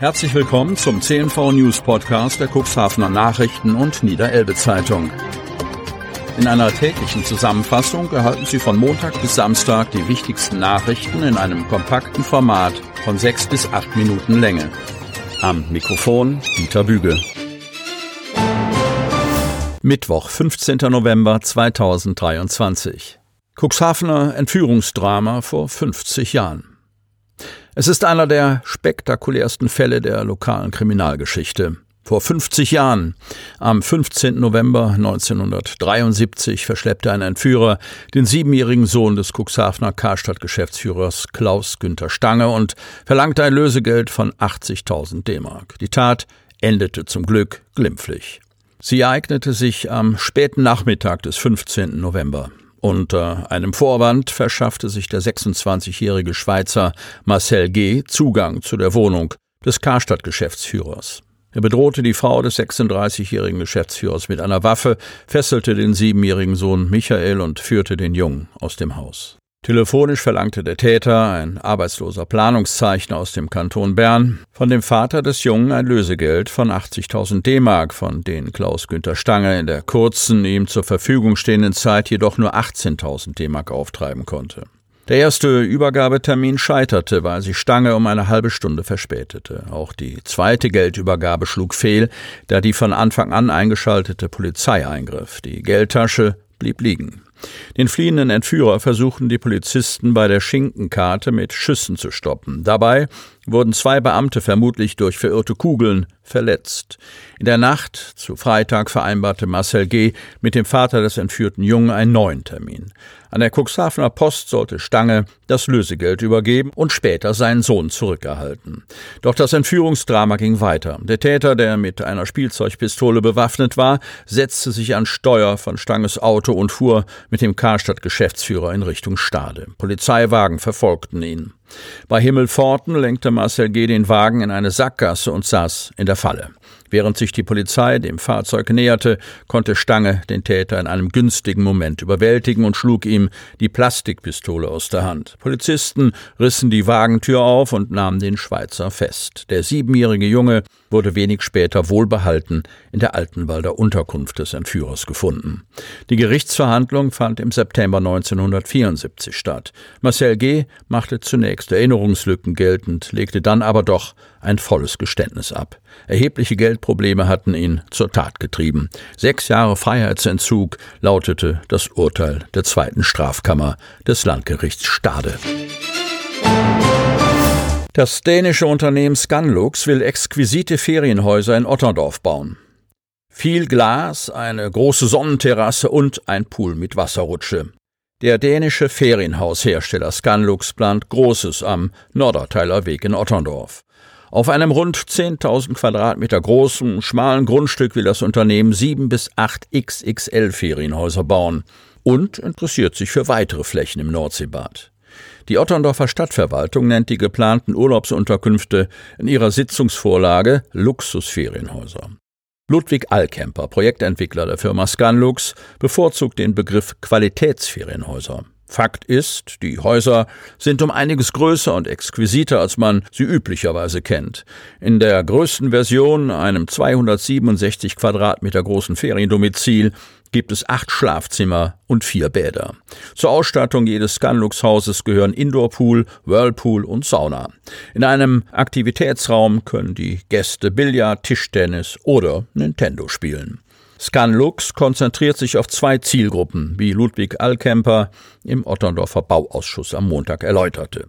Herzlich willkommen zum CNV News Podcast der Cuxhavener Nachrichten und Niederelbe Zeitung. In einer täglichen Zusammenfassung erhalten Sie von Montag bis Samstag die wichtigsten Nachrichten in einem kompakten Format von sechs bis acht Minuten Länge. Am Mikrofon Dieter Bügel. Mittwoch, 15. November 2023. Cuxhavener Entführungsdrama vor 50 Jahren. Es ist einer der spektakulärsten Fälle der lokalen Kriminalgeschichte. Vor 50 Jahren, am 15. November 1973, verschleppte ein Entführer den siebenjährigen Sohn des Cuxhavener Karstadt-Geschäftsführers Klaus Günther Stange und verlangte ein Lösegeld von 80.000 D-Mark. Die Tat endete zum Glück glimpflich. Sie ereignete sich am späten Nachmittag des 15. November. Unter einem Vorwand verschaffte sich der 26-jährige Schweizer Marcel G. Zugang zu der Wohnung des Karstadt-Geschäftsführers. Er bedrohte die Frau des 36-jährigen Geschäftsführers mit einer Waffe, fesselte den siebenjährigen Sohn Michael und führte den Jungen aus dem Haus. Telefonisch verlangte der Täter, ein arbeitsloser Planungszeichner aus dem Kanton Bern, von dem Vater des Jungen ein Lösegeld von 80.000 D-Mark, von denen Klaus Günther Stange in der kurzen, ihm zur Verfügung stehenden Zeit jedoch nur 18.000 D-Mark auftreiben konnte. Der erste Übergabetermin scheiterte, weil sich Stange um eine halbe Stunde verspätete. Auch die zweite Geldübergabe schlug fehl, da die von Anfang an eingeschaltete Polizei eingriff. Die Geldtasche blieb liegen. Den fliehenden Entführer versuchten die Polizisten bei der Schinkenkarte mit Schüssen zu stoppen. Dabei wurden zwei Beamte vermutlich durch verirrte Kugeln verletzt. In der Nacht zu Freitag vereinbarte Marcel G. mit dem Vater des entführten Jungen einen neuen Termin. An der Cuxhavener Post sollte Stange das Lösegeld übergeben und später seinen Sohn zurückerhalten. Doch das Entführungsdrama ging weiter. Der Täter, der mit einer Spielzeugpistole bewaffnet war, setzte sich an Steuer von Stanges Auto und fuhr mit dem Karstadt-Geschäftsführer in Richtung Stade. Polizeiwagen verfolgten ihn. Bei Himmelforten lenkte Marcel G. den Wagen in eine Sackgasse und saß in der Falle. Während sich die Polizei dem Fahrzeug näherte, konnte Stange den Täter in einem günstigen Moment überwältigen und schlug ihm die Plastikpistole aus der Hand. Polizisten rissen die Wagentür auf und nahmen den Schweizer fest. Der siebenjährige Junge wurde wenig später wohlbehalten in der Altenwalder Unterkunft des Entführers gefunden. Die Gerichtsverhandlung fand im September 1974 statt. Marcel G. machte zunächst Erinnerungslücken geltend, legte dann aber doch ein volles Geständnis ab. Erhebliche Geldprobleme hatten ihn zur Tat getrieben. Sechs Jahre Freiheitsentzug lautete das Urteil der zweiten Strafkammer des Landgerichts Stade. Das dänische Unternehmen Scanlux will exquisite Ferienhäuser in Otterndorf bauen. Viel Glas, eine große Sonnenterrasse und ein Pool mit Wasserrutsche. Der dänische Ferienhaushersteller Scanlux plant Großes am Norderteiler Weg in Otterndorf. Auf einem rund 10.000 Quadratmeter großen, schmalen Grundstück will das Unternehmen sieben bis acht XXL Ferienhäuser bauen und interessiert sich für weitere Flächen im Nordseebad. Die Otterndorfer Stadtverwaltung nennt die geplanten Urlaubsunterkünfte in ihrer Sitzungsvorlage Luxusferienhäuser. Ludwig Allkemper, Projektentwickler der Firma Scanlux, bevorzugt den Begriff Qualitätsferienhäuser. Fakt ist, die Häuser sind um einiges größer und exquisiter, als man sie üblicherweise kennt. In der größten Version, einem 267 Quadratmeter großen Feriendomizil, gibt es acht Schlafzimmer und vier Bäder. Zur Ausstattung jedes Scanlux-Hauses gehören Indoorpool, Whirlpool und Sauna. In einem Aktivitätsraum können die Gäste Billard, Tischtennis oder Nintendo spielen. Scanlux konzentriert sich auf zwei Zielgruppen, wie Ludwig Allkemper im Otterndorfer Bauausschuss am Montag erläuterte.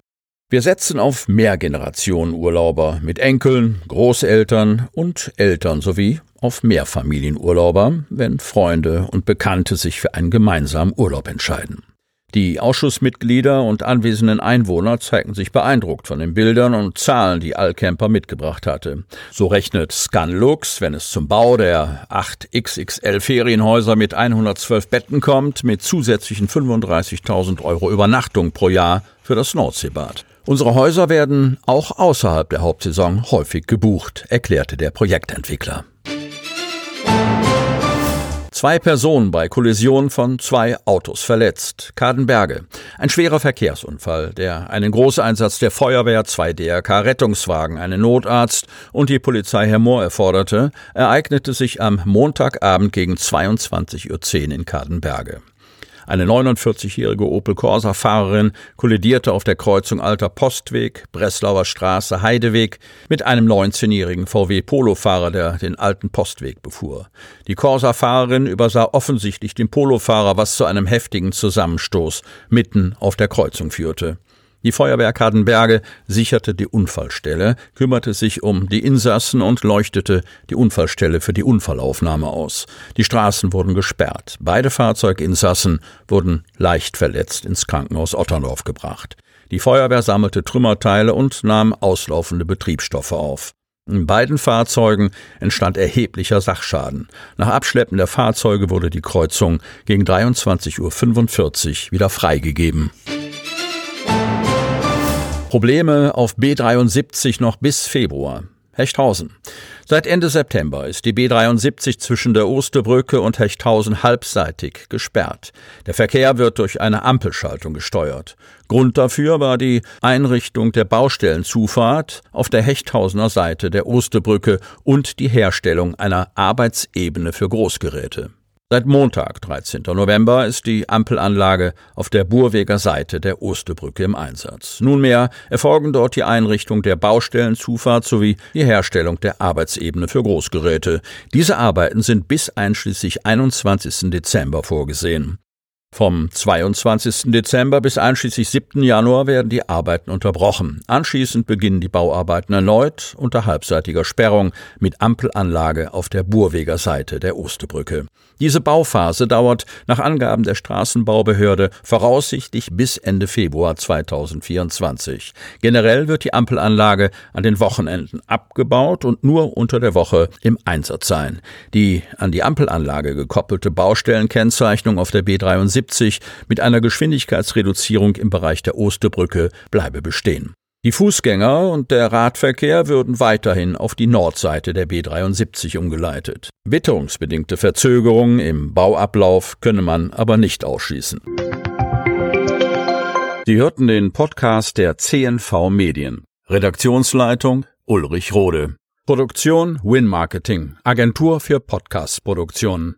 Wir setzen auf Mehrgenerationenurlauber mit Enkeln, Großeltern und Eltern sowie auf Mehrfamilienurlauber, wenn Freunde und Bekannte sich für einen gemeinsamen Urlaub entscheiden. Die Ausschussmitglieder und anwesenden Einwohner zeigten sich beeindruckt von den Bildern und Zahlen, die Allcamper mitgebracht hatte. So rechnet Scanlux, wenn es zum Bau der 8 XXL Ferienhäuser mit 112 Betten kommt, mit zusätzlichen 35.000 Euro Übernachtung pro Jahr für das Nordseebad. Unsere Häuser werden auch außerhalb der Hauptsaison häufig gebucht, erklärte der Projektentwickler. Zwei Personen bei Kollision von zwei Autos verletzt. Kadenberge. Ein schwerer Verkehrsunfall, der einen Großeinsatz der Feuerwehr, zwei DRK-Rettungswagen, einen Notarzt und die Polizei Herr Mohr erforderte, ereignete sich am Montagabend gegen 22.10 Uhr in Kadenberge. Eine 49-jährige Opel Corsa-Fahrerin kollidierte auf der Kreuzung Alter Postweg, Breslauer Straße, Heideweg mit einem 19-jährigen VW Polo-Fahrer, der den alten Postweg befuhr. Die Corsa-Fahrerin übersah offensichtlich den Polofahrer, was zu einem heftigen Zusammenstoß mitten auf der Kreuzung führte. Die Feuerwehr Kadenberge sicherte die Unfallstelle, kümmerte sich um die Insassen und leuchtete die Unfallstelle für die Unfallaufnahme aus. Die Straßen wurden gesperrt. Beide Fahrzeuginsassen wurden leicht verletzt ins Krankenhaus Otterndorf gebracht. Die Feuerwehr sammelte Trümmerteile und nahm auslaufende Betriebsstoffe auf. In beiden Fahrzeugen entstand erheblicher Sachschaden. Nach Abschleppen der Fahrzeuge wurde die Kreuzung gegen 23.45 Uhr wieder freigegeben. Probleme auf B73 noch bis Februar. Hechthausen. Seit Ende September ist die B73 zwischen der Osterbrücke und Hechthausen halbseitig gesperrt. Der Verkehr wird durch eine Ampelschaltung gesteuert. Grund dafür war die Einrichtung der Baustellenzufahrt auf der Hechthausener Seite der Osterbrücke und die Herstellung einer Arbeitsebene für Großgeräte. Seit Montag, 13. November, ist die Ampelanlage auf der Burweger Seite der Osterbrücke im Einsatz. Nunmehr erfolgen dort die Einrichtung der Baustellenzufahrt sowie die Herstellung der Arbeitsebene für Großgeräte. Diese Arbeiten sind bis einschließlich 21. Dezember vorgesehen. Vom 22. Dezember bis einschließlich 7. Januar werden die Arbeiten unterbrochen. Anschließend beginnen die Bauarbeiten erneut unter halbseitiger Sperrung mit Ampelanlage auf der Burweger Seite der Osterbrücke. Diese Bauphase dauert nach Angaben der Straßenbaubehörde voraussichtlich bis Ende Februar 2024. Generell wird die Ampelanlage an den Wochenenden abgebaut und nur unter der Woche im Einsatz sein. Die an die Ampelanlage gekoppelte Baustellenkennzeichnung auf der B73 70 mit einer Geschwindigkeitsreduzierung im Bereich der Osterbrücke bleibe bestehen. Die Fußgänger und der Radverkehr würden weiterhin auf die Nordseite der B73 umgeleitet. Witterungsbedingte Verzögerungen im Bauablauf könne man aber nicht ausschließen. Sie hörten den Podcast der CNV Medien. Redaktionsleitung Ulrich Rode. Produktion Win Marketing, Agentur für Podcast-Produktionen.